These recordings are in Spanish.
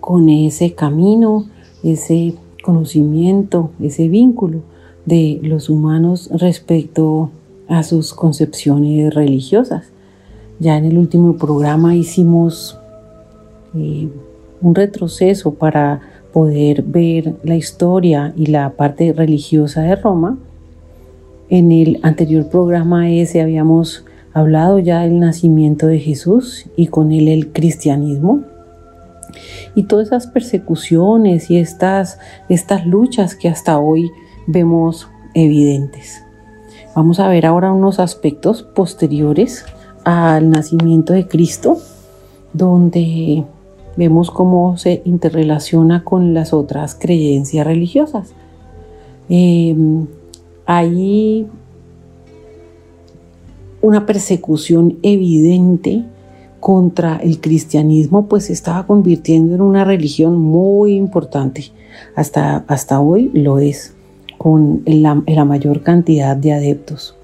con ese camino, ese conocimiento, ese vínculo de los humanos respecto a sus concepciones religiosas. Ya en el último programa hicimos eh, un retroceso para poder ver la historia y la parte religiosa de Roma. En el anterior programa ese habíamos hablado ya del nacimiento de Jesús y con él el cristianismo y todas esas persecuciones y estas, estas luchas que hasta hoy vemos evidentes. Vamos a ver ahora unos aspectos posteriores al nacimiento de Cristo, donde vemos cómo se interrelaciona con las otras creencias religiosas. Em, hay una persecución evidente contra el cristianismo, pues se estaba convirtiendo en una religión muy importante. Hasta, hasta hoy lo es, con la, mayor cantidad de adeptos.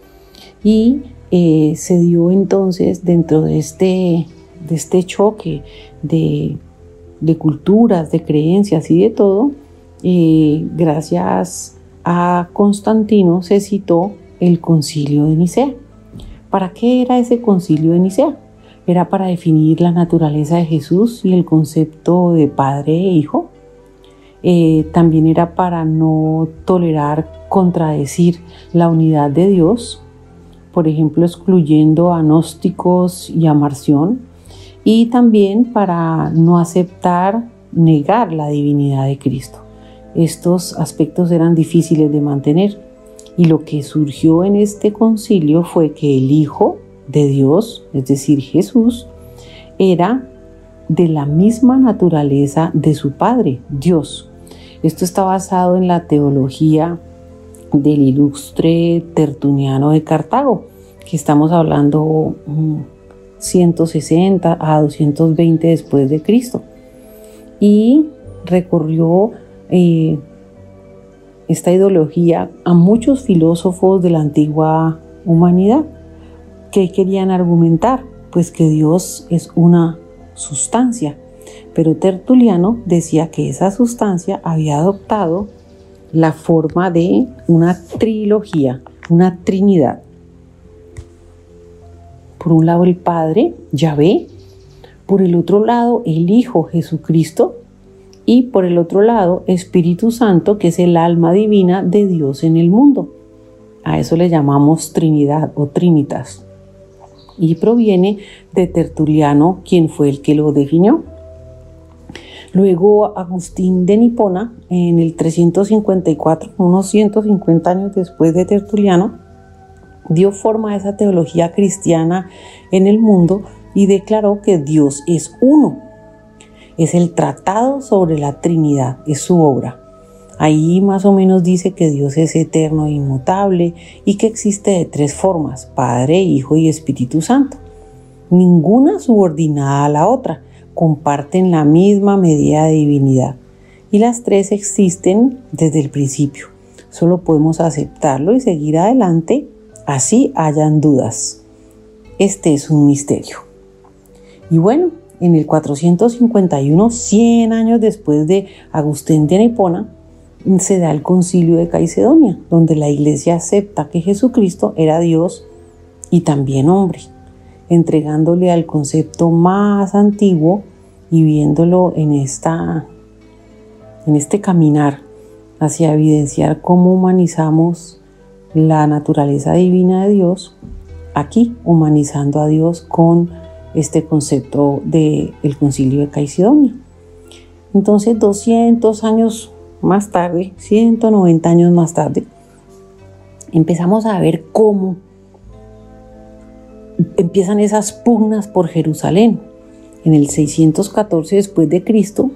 Y eh, se dio entonces dentro de este, de este choque de, culturas, de creencias y de todo, eh, gracias a Constantino se citó el concilio de Nicea. ¿Para qué era ese concilio de Nicea? Era para definir la naturaleza de Jesús y el concepto de padre e hijo. Eh, también era para no tolerar contradecir la unidad de Dios, por ejemplo, excluyendo a gnósticos y a Marción, y también para no aceptar, negar la divinidad de Cristo. Estos aspectos eran difíciles de mantener y lo que surgió en este concilio fue que el Hijo de Dios, es decir, Jesús, era de la misma naturaleza de su Padre, Dios. Esto está basado en la teología del ilustre Tertuliano de Cartago, que estamos hablando 160 mm, a 220 después de Cristo. Y recorrió eh, esta ideología a muchos filósofos de la antigua humanidad. ¿Qué querían argumentar? Pues que Dios es una sustancia. Pero Tertuliano decía que esa sustancia había adoptado la forma de una trilogía, una trinidad. Por un lado el Padre, Yahvé, por el otro lado el Hijo Jesucristo y por el otro lado Espíritu Santo, que es el alma divina de Dios en el mundo. A eso le llamamos Trinidad o Trinitas y proviene de Tertuliano, quien fue el que lo definió. Luego Agustín de Nipona, en el 354, unos 150 años después de Tertuliano, dio forma a esa teología cristiana en el mundo y declaró que Dios es uno. Es el tratado sobre la Trinidad, es su obra. Ahí más o menos dice que Dios es eterno e inmutable y que existe de tres formas, Padre, Hijo y Espíritu Santo. Ninguna subordinada a la otra, comparten la misma medida de divinidad y las tres existen desde el principio. Solo podemos aceptarlo y seguir adelante, así hayan dudas. Este es un misterio. Y bueno, en el 451, 100 años después de Agustín de Nipona, se da el concilio de Caicedonia, donde la iglesia acepta que Jesucristo era Dios y también hombre, entregándole al concepto más antiguo y viéndolo en, esta, en este caminar hacia evidenciar cómo humanizamos la naturaleza divina de Dios, aquí humanizando a Dios con este concepto del concilio de Caicedonia. Entonces, 200 años más tarde, 190 años más tarde, empezamos a ver cómo empiezan esas pugnas por Jerusalén. En el 614 después de Cristo,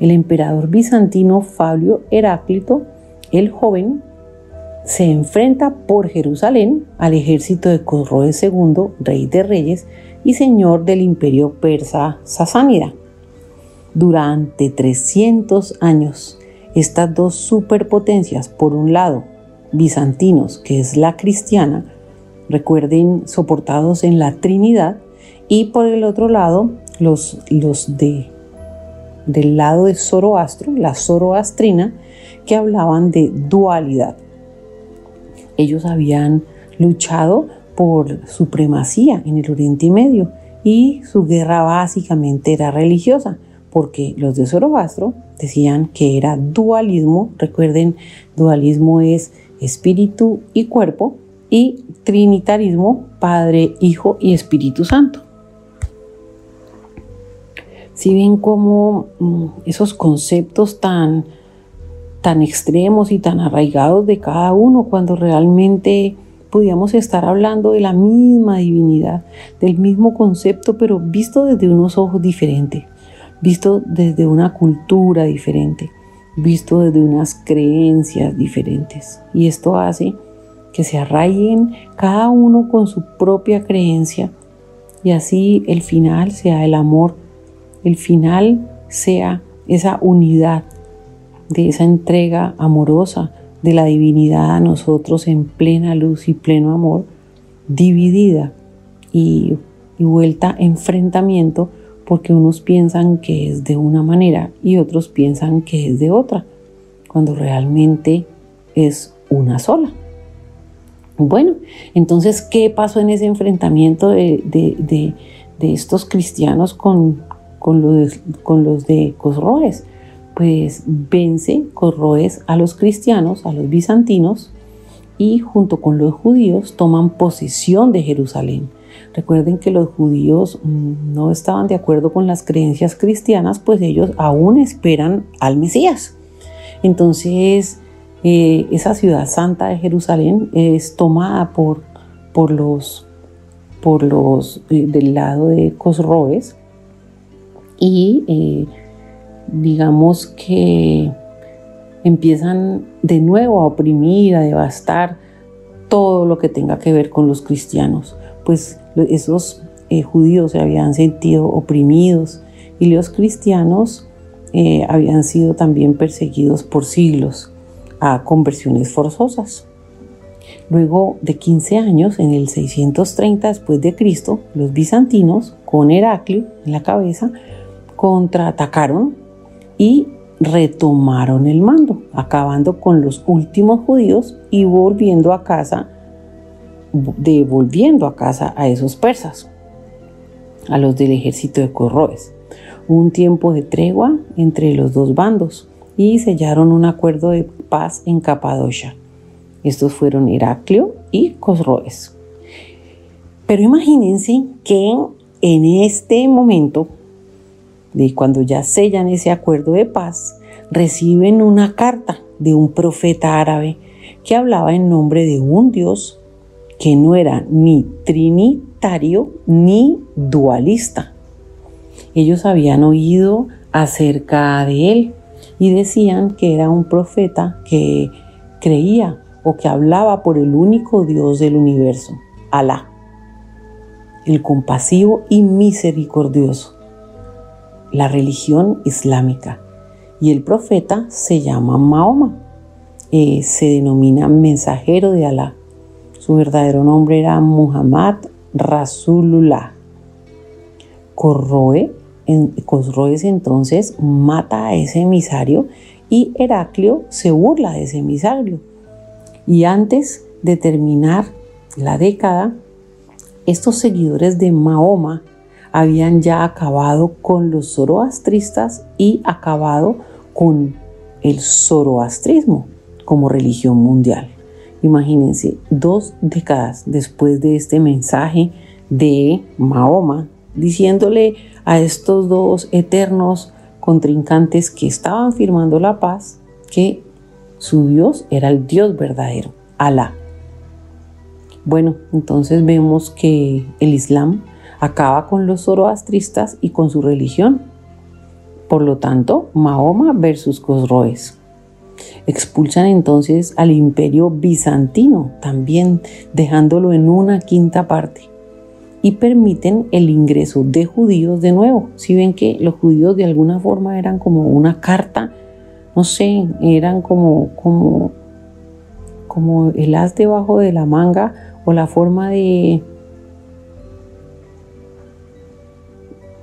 el emperador bizantino Fabio Heráclito, el joven, se enfrenta por Jerusalén al ejército de Cosroes II, rey de reyes y señor del imperio persa sasánida. Durante 300 años, estas dos superpotencias, por un lado, bizantinos, que es la cristiana, recuerden, soportados en la Trinidad, y por el otro lado, los, de, del lado de Zoroastro, la zoroastrina, que hablaban de dualidad. Ellos habían luchado por supremacía en el Oriente Medio y su guerra básicamente era religiosa, porque los de Zoroastro decían que era dualismo, recuerden, dualismo es espíritu y cuerpo, y trinitarismo, Padre, Hijo y Espíritu Santo. Si ven cómo mm, esos conceptos tan, tan extremos y tan arraigados de cada uno, cuando realmente podíamos estar hablando de la misma divinidad, del mismo concepto, pero visto desde unos ojos diferentes, visto desde una cultura diferente, visto desde unas creencias diferentes. Y esto hace que se arraiguen cada uno con su propia creencia y así el final sea el amor, el final sea esa unidad de esa entrega amorosa de la divinidad a nosotros en plena luz y pleno amor, dividida y, y vuelta enfrentamiento porque unos piensan que es de una manera y otros piensan que es de otra, cuando realmente es una sola. Bueno, entonces, ¿qué pasó en ese enfrentamiento de, estos cristianos con, los, con los de Cosroes? Pues vence Cosroes a los cristianos, a los bizantinos, y junto con los judíos toman posesión de Jerusalén. Recuerden que los judíos mm, no estaban de acuerdo con las creencias cristianas, pues ellos aún esperan al Mesías. Entonces, eh, esa ciudad santa de Jerusalén es tomada por, por los, por los eh, del lado de Cosroes y eh, digamos que empiezan de nuevo a oprimir, a devastar todo lo que tenga que ver con los cristianos, pues esos judíos se habían sentido oprimidos y los cristianos habían sido también perseguidos por siglos a conversiones forzosas. Luego de 15 años, en el 630 después de Cristo, los bizantinos, con Heraclio en la cabeza, contraatacaron y retomaron el mando, acabando con los últimos judíos y volviendo a casa, devolviendo a casa a esos persas, a los del ejército de Corroes. Un tiempo de tregua entre los dos bandos y sellaron un acuerdo de paz en Capadocia. Estos fueron Heraclio y Cosroes. Pero imagínense que en este momento, de cuando ya sellan ese acuerdo de paz, reciben una carta de un profeta árabe que hablaba en nombre de un Dios que no era ni trinitario ni dualista. Ellos habían oído acerca de él y decían que era un profeta que creía o que hablaba por el único Dios del universo, Alá, el compasivo y misericordioso, la religión islámica. Y el profeta se llama Mahoma, eh, se denomina mensajero de Alá. Su verdadero nombre era Muhammad Rasulullah. Corroe Cosroes entonces mata a ese emisario y Heraclio se burla de ese emisario. Y antes de terminar la década, estos seguidores de Mahoma habían ya acabado con los zoroastristas y acabado con el zoroastrismo como religión mundial. Imagínense, dos décadas después de este mensaje de Mahoma, diciéndole a estos dos eternos contrincantes que estaban firmando la paz que su Dios era el Dios verdadero, Alá. Bueno, entonces vemos que el Islam acaba con los zoroastristas y con su religión. Por lo tanto, Mahoma versus Cosroes. Expulsan entonces al imperio bizantino, también dejándolo en una quinta parte. Y permiten el ingreso de judíos de nuevo. Si ven que los judíos de alguna forma eran como una carta, no sé, eran como, como, como el as debajo de la manga o la forma de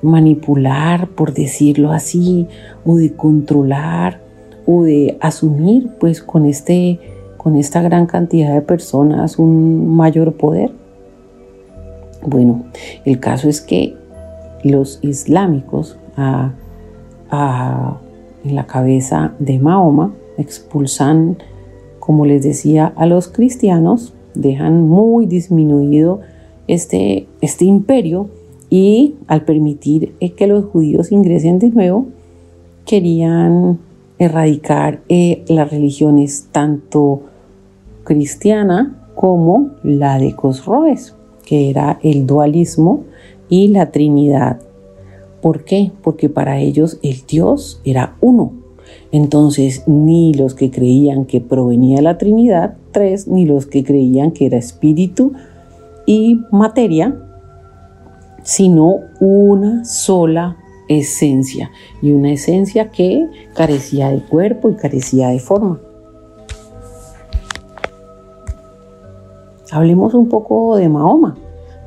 manipular, por decirlo así, o de controlar o de asumir pues con, este, con esta gran cantidad de personas un mayor poder? Bueno, el caso es que los islámicos en la cabeza de Mahoma expulsan, como les decía, a los cristianos, dejan muy disminuido este, este imperio y al permitir que los judíos ingresen de nuevo, querían erradicar eh, las religiones tanto cristiana como la de Cosroes, que era el dualismo y la Trinidad. ¿Por qué? Porque para ellos el Dios era uno. Entonces, ni los que creían que provenía la Trinidad, tres, ni los que creían que era espíritu y materia, sino una sola esencia y una esencia que carecía de cuerpo y carecía de forma. Hablemos un poco de Mahoma.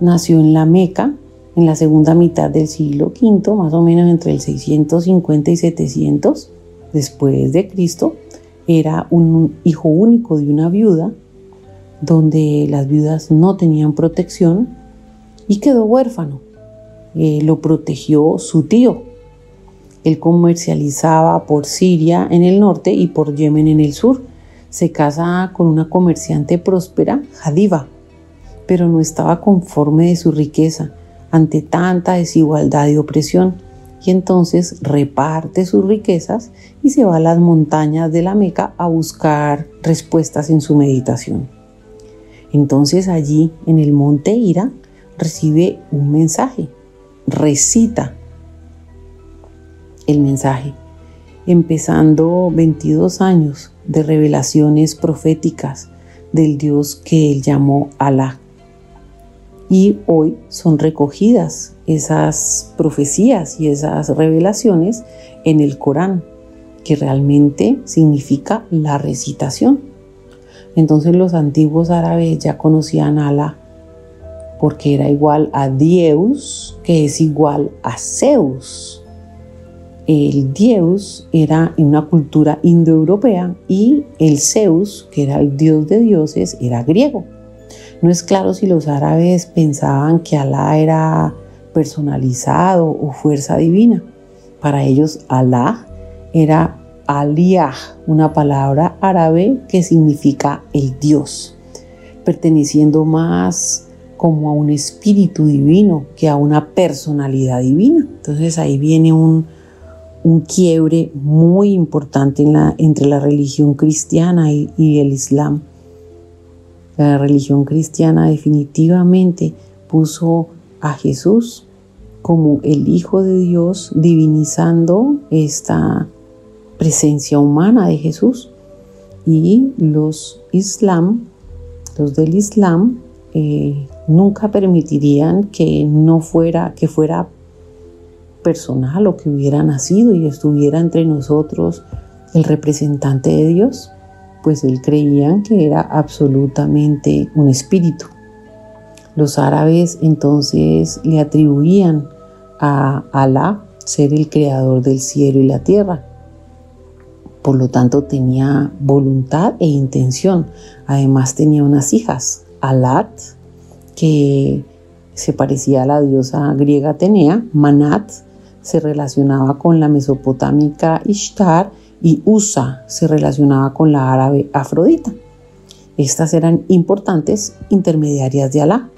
Nació en la Meca en la segunda mitad del siglo V, más o menos entre el 650 y 700 después de Cristo. Era un hijo único de una viuda, donde las viudas no tenían protección y quedó huérfano. Eh, lo protegió su tío. Él comercializaba por Siria en el norte y por Yemen en el sur. Se casa con una comerciante próspera, Jadiva, pero no estaba conforme de su riqueza ante tanta desigualdad y opresión. Y entonces reparte sus riquezas y se va a las montañas de la Meca a buscar respuestas en su meditación. Entonces allí en el monte Ira recibe un mensaje recita el mensaje, empezando 22 años de revelaciones proféticas del Dios que él llamó Alá. Y hoy son recogidas esas profecías y esas revelaciones en el Corán, que realmente significa la recitación. Entonces los antiguos árabes ya conocían a Alá porque era igual a Dios, que es igual a Zeus. El Dios era en una cultura indoeuropea y el Zeus, que era el dios de dioses, era griego. No es claro si los árabes pensaban que Alá era personalizado o fuerza divina. Para ellos Alá era Aliyah, una palabra árabe que significa el Dios, perteneciendo más como a un espíritu divino que a una personalidad divina. Entonces ahí viene un, quiebre muy importante entre la religión cristiana y, y el Islam. La religión cristiana definitivamente puso a Jesús como el Hijo de Dios, divinizando esta presencia humana de Jesús. Y los Islam, los del Islam, eh, nunca permitirían que no fuera, que fuera personal o que hubiera nacido y estuviera entre nosotros el representante de Dios, pues él creían que era absolutamente un espíritu. Los árabes entonces le atribuían a Alá ser el creador del cielo y la tierra. Por lo tanto tenía voluntad e intención. Además tenía unas hijas, Alat, que se parecía a la diosa griega Atenea, Manat se relacionaba con la mesopotámica Ishtar y Usa se relacionaba con la árabe Afrodita. Estas eran importantes intermediarias de Alá.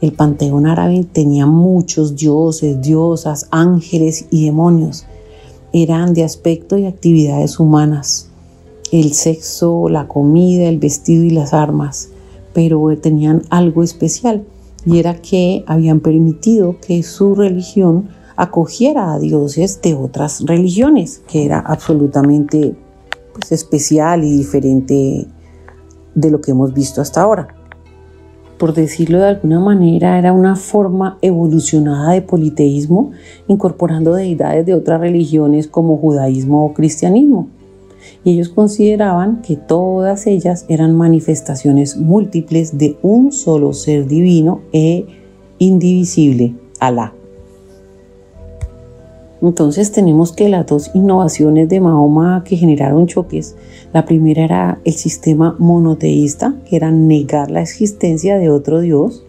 El panteón árabe tenía muchos dioses, diosas, ángeles y demonios. Eran de aspecto y actividades humanas. El sexo, la comida, el vestido y las armas pero tenían algo especial y era que habían permitido que su religión acogiera a dioses de otras religiones, que era absolutamente pues, especial y diferente de lo que hemos visto hasta ahora. Por decirlo de alguna manera, era una forma evolucionada de politeísmo, incorporando deidades de otras religiones como judaísmo o cristianismo. Y ellos consideraban que todas ellas eran manifestaciones múltiples de un solo ser divino e indivisible, Alá. Entonces tenemos que las dos innovaciones de Mahoma que generaron choques, la primera era el sistema monoteísta, que era negar la existencia de otro Dios,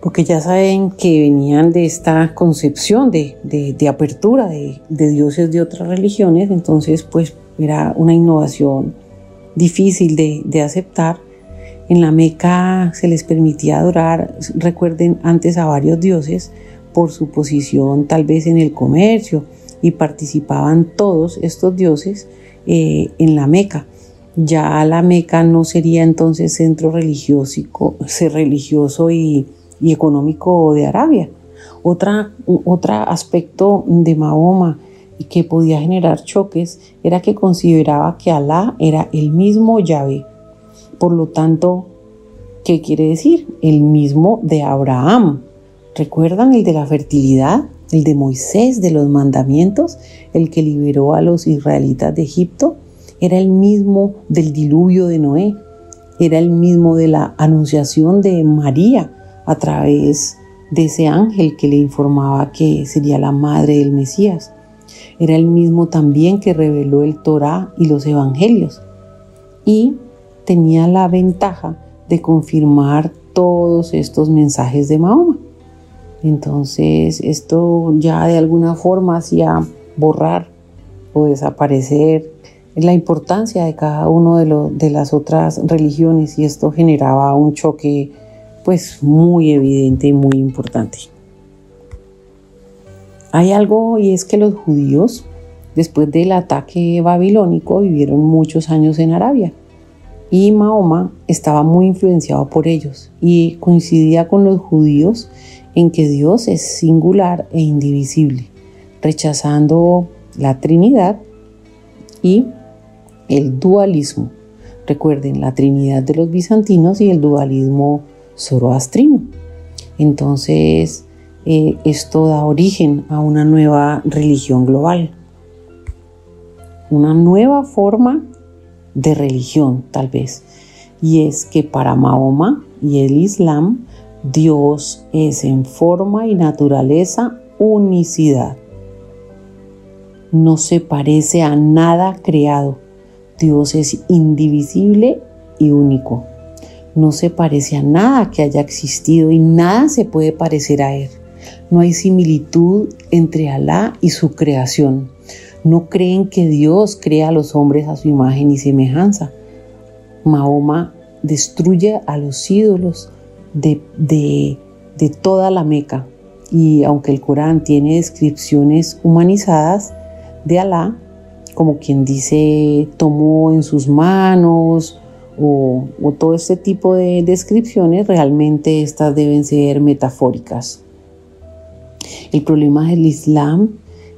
porque ya saben que venían de esta concepción de, apertura de, dioses de otras religiones, entonces pues era una innovación difícil de, de aceptar. En la Meca se les permitía adorar, recuerden, antes a varios dioses, por su posición tal vez en el comercio y participaban todos estos dioses eh, en la Meca. Ya la Meca no sería entonces centro religioso, religioso y, económico de Arabia. Otra, otro aspecto de Mahoma que podía generar choques era que consideraba que Alá era el mismo Yahvé. Por lo tanto, ¿qué quiere decir? El mismo de Abraham, ¿Recuerdan el de la fertilidad? El de Moisés, de los mandamientos, el que liberó a los israelitas de Egipto, era el mismo del diluvio de Noé, era el mismo de la anunciación de María a través de ese ángel que le informaba que sería la madre del Mesías. Era el mismo también que reveló el Torá y los evangelios. Y tenía la ventaja de confirmar todos estos mensajes de Mahoma. Entonces esto ya de alguna forma hacía borrar o desaparecer la importancia de cada uno de, de las otras religiones y esto generaba un choque pues muy evidente y muy importante. Hay algo y es que los judíos después del ataque babilónico vivieron muchos años en Arabia y Mahoma estaba muy influenciado por ellos y coincidía con los judíos en que Dios es singular e indivisible, rechazando la Trinidad y el dualismo. Recuerden la Trinidad de los bizantinos y el dualismo zoroastrino. Entonces, eh, esto da origen a una nueva religión global, una nueva forma de religión tal vez. Y es que para Mahoma y el Islam, Dios es en forma y naturaleza unicidad. No se parece a nada creado. Dios es indivisible y único. No se parece a nada que haya existido y nada se puede parecer a Él. No hay similitud entre Alá y su creación. No creen que Dios crea a los hombres a su imagen y semejanza. Mahoma destruye a los ídolos, de, toda la Meca. Y aunque el Corán tiene descripciones humanizadas de Alá, como quien dice tomó en sus manos o, todo este tipo de descripciones, realmente estas deben ser metafóricas. El problema del Islam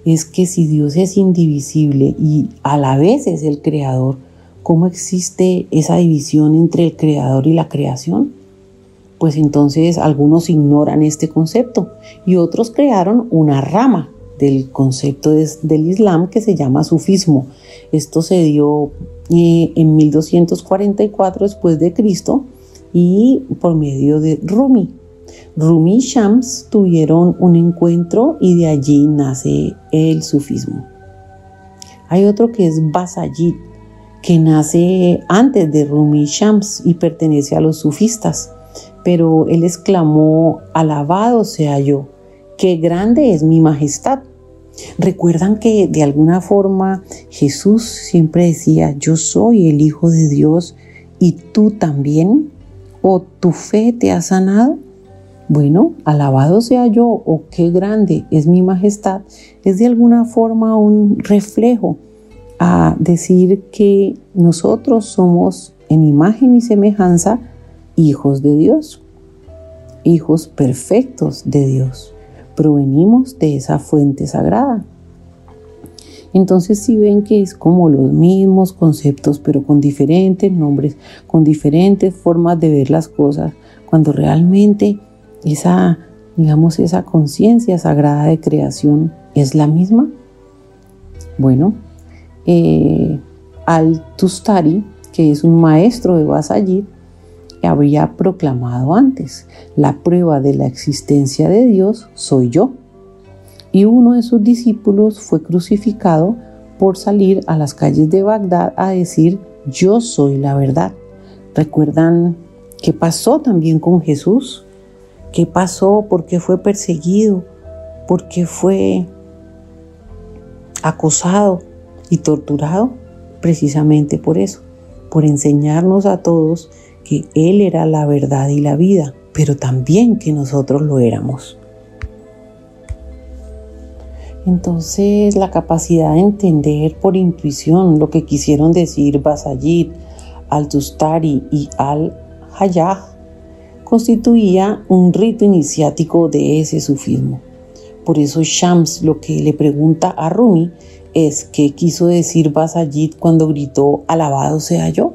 es que si Dios es indivisible y a la vez es el creador, ¿cómo existe esa división entre el creador y la creación? pues entonces algunos ignoran este concepto y otros crearon una rama del concepto del Islam que se llama sufismo. Esto se dio eh, en 1244 después de Cristo y por medio de Rumi. Rumi y Shams tuvieron un encuentro y de allí nace el sufismo. Hay otro que es Basayid, que nace antes de Rumi y Shams y pertenece a los sufistas pero él exclamó, alabado sea yo, qué grande es mi majestad. Recuerdan que de alguna forma Jesús siempre decía, yo soy el Hijo de Dios y tú también, o tu fe te ha sanado. Bueno, alabado sea yo, o qué grande es mi majestad, es de alguna forma un reflejo a decir que nosotros somos en imagen y semejanza hijos de Dios, hijos perfectos de Dios. Provenimos de esa fuente sagrada. Entonces si ven que es como los mismos conceptos, pero con diferentes nombres, con diferentes formas de ver las cosas, cuando realmente esa, digamos, esa conciencia sagrada de creación es la misma. Bueno, eh, Al-Tustari, que es un maestro de Basayid, habría proclamado antes, la prueba de la existencia de Dios soy yo y uno de sus discípulos fue crucificado por salir a las calles de Bagdad a decir, yo soy la verdad. ¿Recuerdan qué pasó también con Jesús? ¿Qué pasó? ¿Por qué fue perseguido? ¿Por qué fue acosado y torturado? Precisamente por eso, por enseñarnos a todos Él era la verdad y la vida, pero también que nosotros lo éramos. Entonces la capacidad de entender por intuición lo que quisieron decir Basayid, Al-Tustari y Al-Hayah constituía un rito iniciático de ese sufismo. Por eso Shams lo que le pregunta a Rumi es qué quiso decir Basayid cuando gritó alabado sea yo,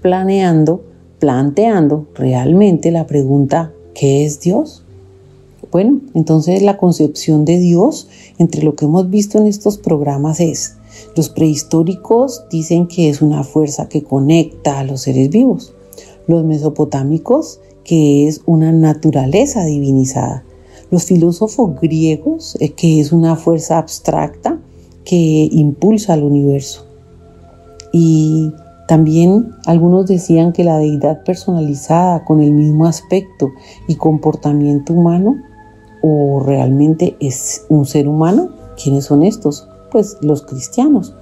planeando, planteando realmente la pregunta ¿qué es Dios? Bueno, entonces la concepción de Dios entre lo que hemos visto en estos programas es, los prehistóricos dicen que es una fuerza que conecta a los seres vivos, los mesopotámicos que es una naturaleza divinizada, los filósofos griegos eh, que es una fuerza abstracta que impulsa al universo. Y también algunos decían que la deidad personalizada con el mismo aspecto y comportamiento humano o realmente es un ser humano? ¿Quiénes son estos? Pues los cristianos.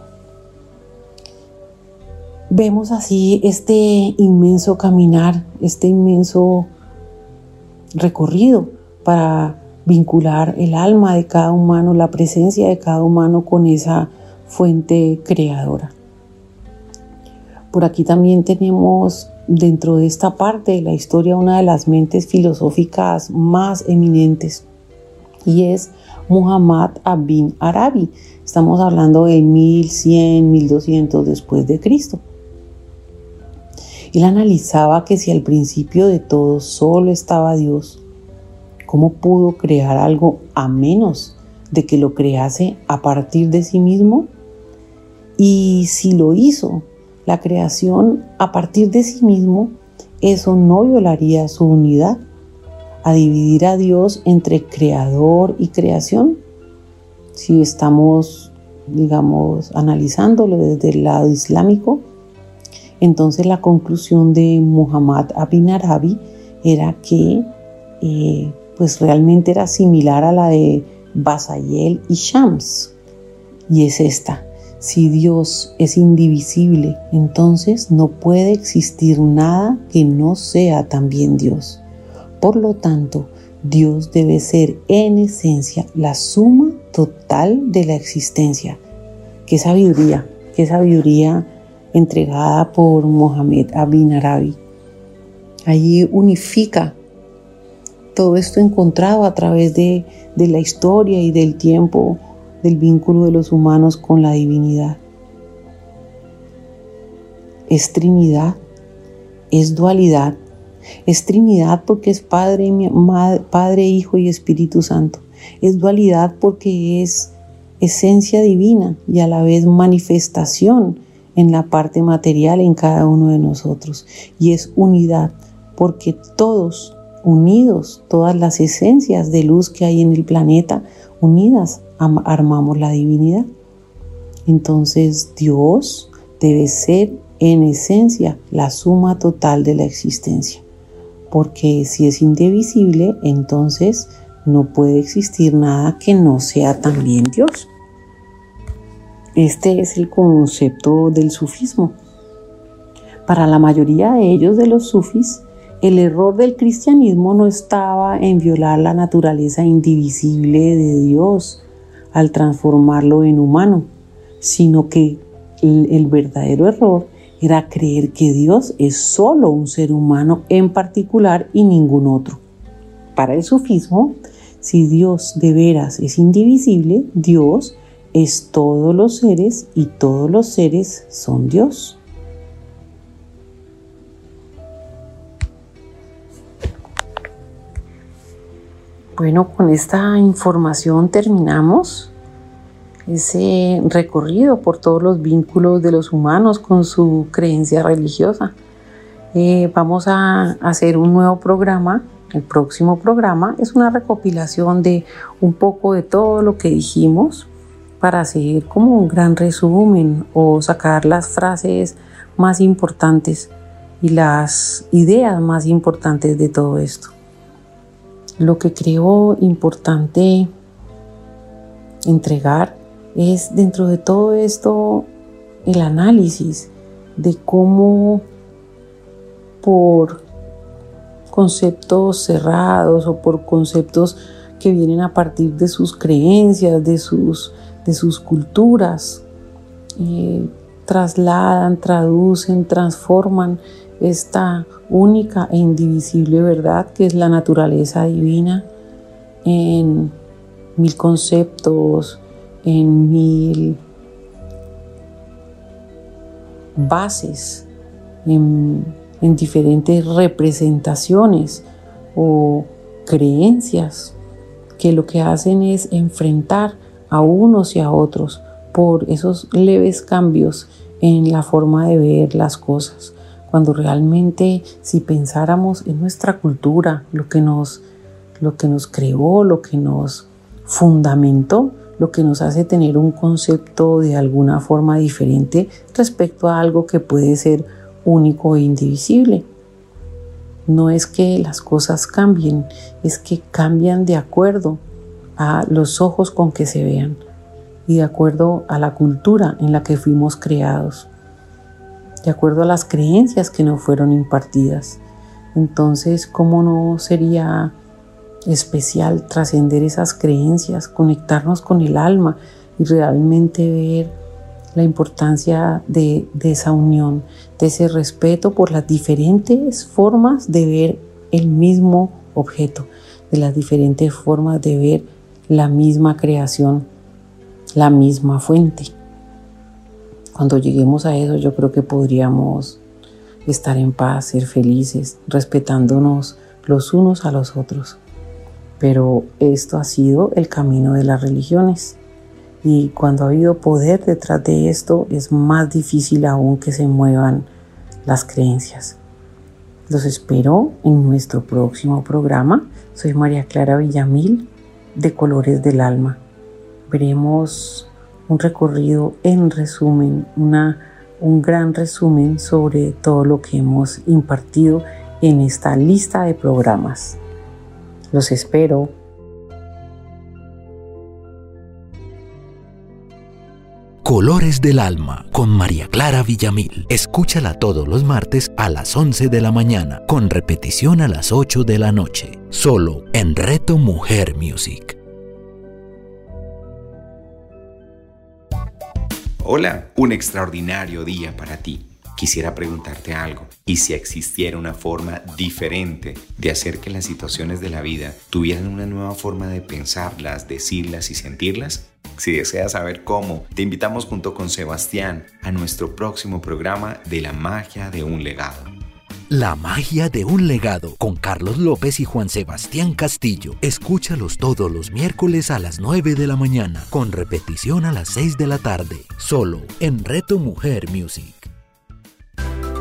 Vemos así este inmenso caminar, este inmenso recorrido para vincular el alma de cada humano, la presencia de cada humano con esa fuente creadora. Por aquí también tenemos dentro de esta parte de la historia una de las mentes filosóficas más eminentes y es Muhammad Abin Arabi. Estamos hablando de 1100, 1200 después de Cristo. Él analizaba que si al principio de todo solo estaba Dios, ¿cómo pudo crear algo a menos de que lo crease a partir de sí mismo? Y si lo hizo, la creación a partir de sí mismo, eso no violaría su unidad a dividir a Dios entre creador y creación. Si estamos, digamos, analizándolo desde el lado islámico, entonces la conclusión de Muhammad Abin Arabi era que eh, pues realmente era similar a la de Basayel y Shams. Y es esta. Si Dios es indivisible, entonces no puede existir nada que no sea también Dios. Por lo tanto, Dios debe ser en esencia la suma total de la existencia. Qué sabiduría, qué sabiduría entregada por Mohamed Abin Arabi. Allí unifica todo esto encontrado a través de, de la historia y del tiempo del vínculo de los humanos con la divinidad. Es Trinidad, es dualidad, es Trinidad porque es Padre, Padre, Hijo y Espíritu Santo. Es dualidad porque es esencia divina y a la vez manifestación en la parte material en cada uno de nosotros. Y es unidad porque todos unidos, todas las esencias de luz que hay en el planeta, unidas, armamos la divinidad. Entonces Dios debe ser en esencia la suma total de la existencia porque si es indivisible, entonces no puede existir nada que no sea también Dios. Este es el concepto del sufismo. Para la mayoría de ellos, de los sufis, el error del cristianismo no estaba en violar la naturaleza indivisible de Dios al transformarlo en humano, sino que el, verdadero error era creer que Dios es solo un ser humano en particular y ningún otro. Para el sufismo, Si Dios de veras es indivisible, Dios es todos los seres y todos los seres son Dios. Bueno, con esta información terminamos ese recorrido por todos los vínculos de los humanos con su creencia religiosa. Eh, vamos a hacer un nuevo programa. El próximo programa es una recopilación de un poco de todo lo que dijimos para hacer como un gran resumen o sacar las frases más importantes y las ideas más importantes de todo esto. Lo que creo importante entregar es dentro de todo esto el análisis de cómo por conceptos cerrados o por conceptos que vienen a partir de sus creencias, de sus, de sus culturas, eh, trasladan, traducen, transforman esta única e indivisible verdad que es la naturaleza divina en mil conceptos, en mil bases, en, en diferentes representaciones o creencias que lo que hacen es enfrentar a unos y a otros por esos leves cambios en la forma de ver las cosas cuando realmente si pensáramos en nuestra cultura, lo que nos, lo que nos creó, lo que nos fundamentó, lo que nos hace tener un concepto de alguna forma diferente respecto a algo que puede ser único e indivisible. No es que las cosas cambien, es que cambian de acuerdo a los ojos con que se vean y de acuerdo a la cultura en la que fuimos creados de acuerdo a las creencias que nos fueron impartidas. Entonces, ¿cómo no sería especial trascender esas creencias, conectarnos con el alma y realmente ver la importancia de, de, esa unión, de ese respeto por las diferentes formas de ver el mismo objeto, de las diferentes formas de ver la misma creación, la misma fuente. Cuando lleguemos a eso, yo creo que podríamos estar en paz, ser felices, respetándonos los unos a los otros. Pero esto ha sido el camino de las religiones. Y cuando ha habido poder detrás de esto, es más difícil aún que se muevan las creencias. Los espero en nuestro próximo programa. Soy María Clara Villamil de Colores del Alma. Veremos un recorrido en resumen, una, un gran resumen sobre todo lo que hemos impartido en esta lista de programas. Los espero. Colores del Alma con María Clara Villamil. Escúchala todos los martes a las 11 de la mañana, con repetición a las 8 de la noche, solo en Reto Mujer Music. Hola, un extraordinario día para ti. Quisiera preguntarte algo. ¿Y si existiera una forma diferente de hacer que las situaciones de la vida tuvieran una nueva forma de pensarlas, decirlas y sentirlas? Si deseas saber cómo, te invitamos junto con Sebastián a nuestro próximo programa de la magia de un legado. La magia de un legado con Carlos López y Juan Sebastián Castillo. Escúchalos todos los miércoles a las 9 de la mañana, con repetición a las 6 de la tarde, solo en Reto Mujer Music.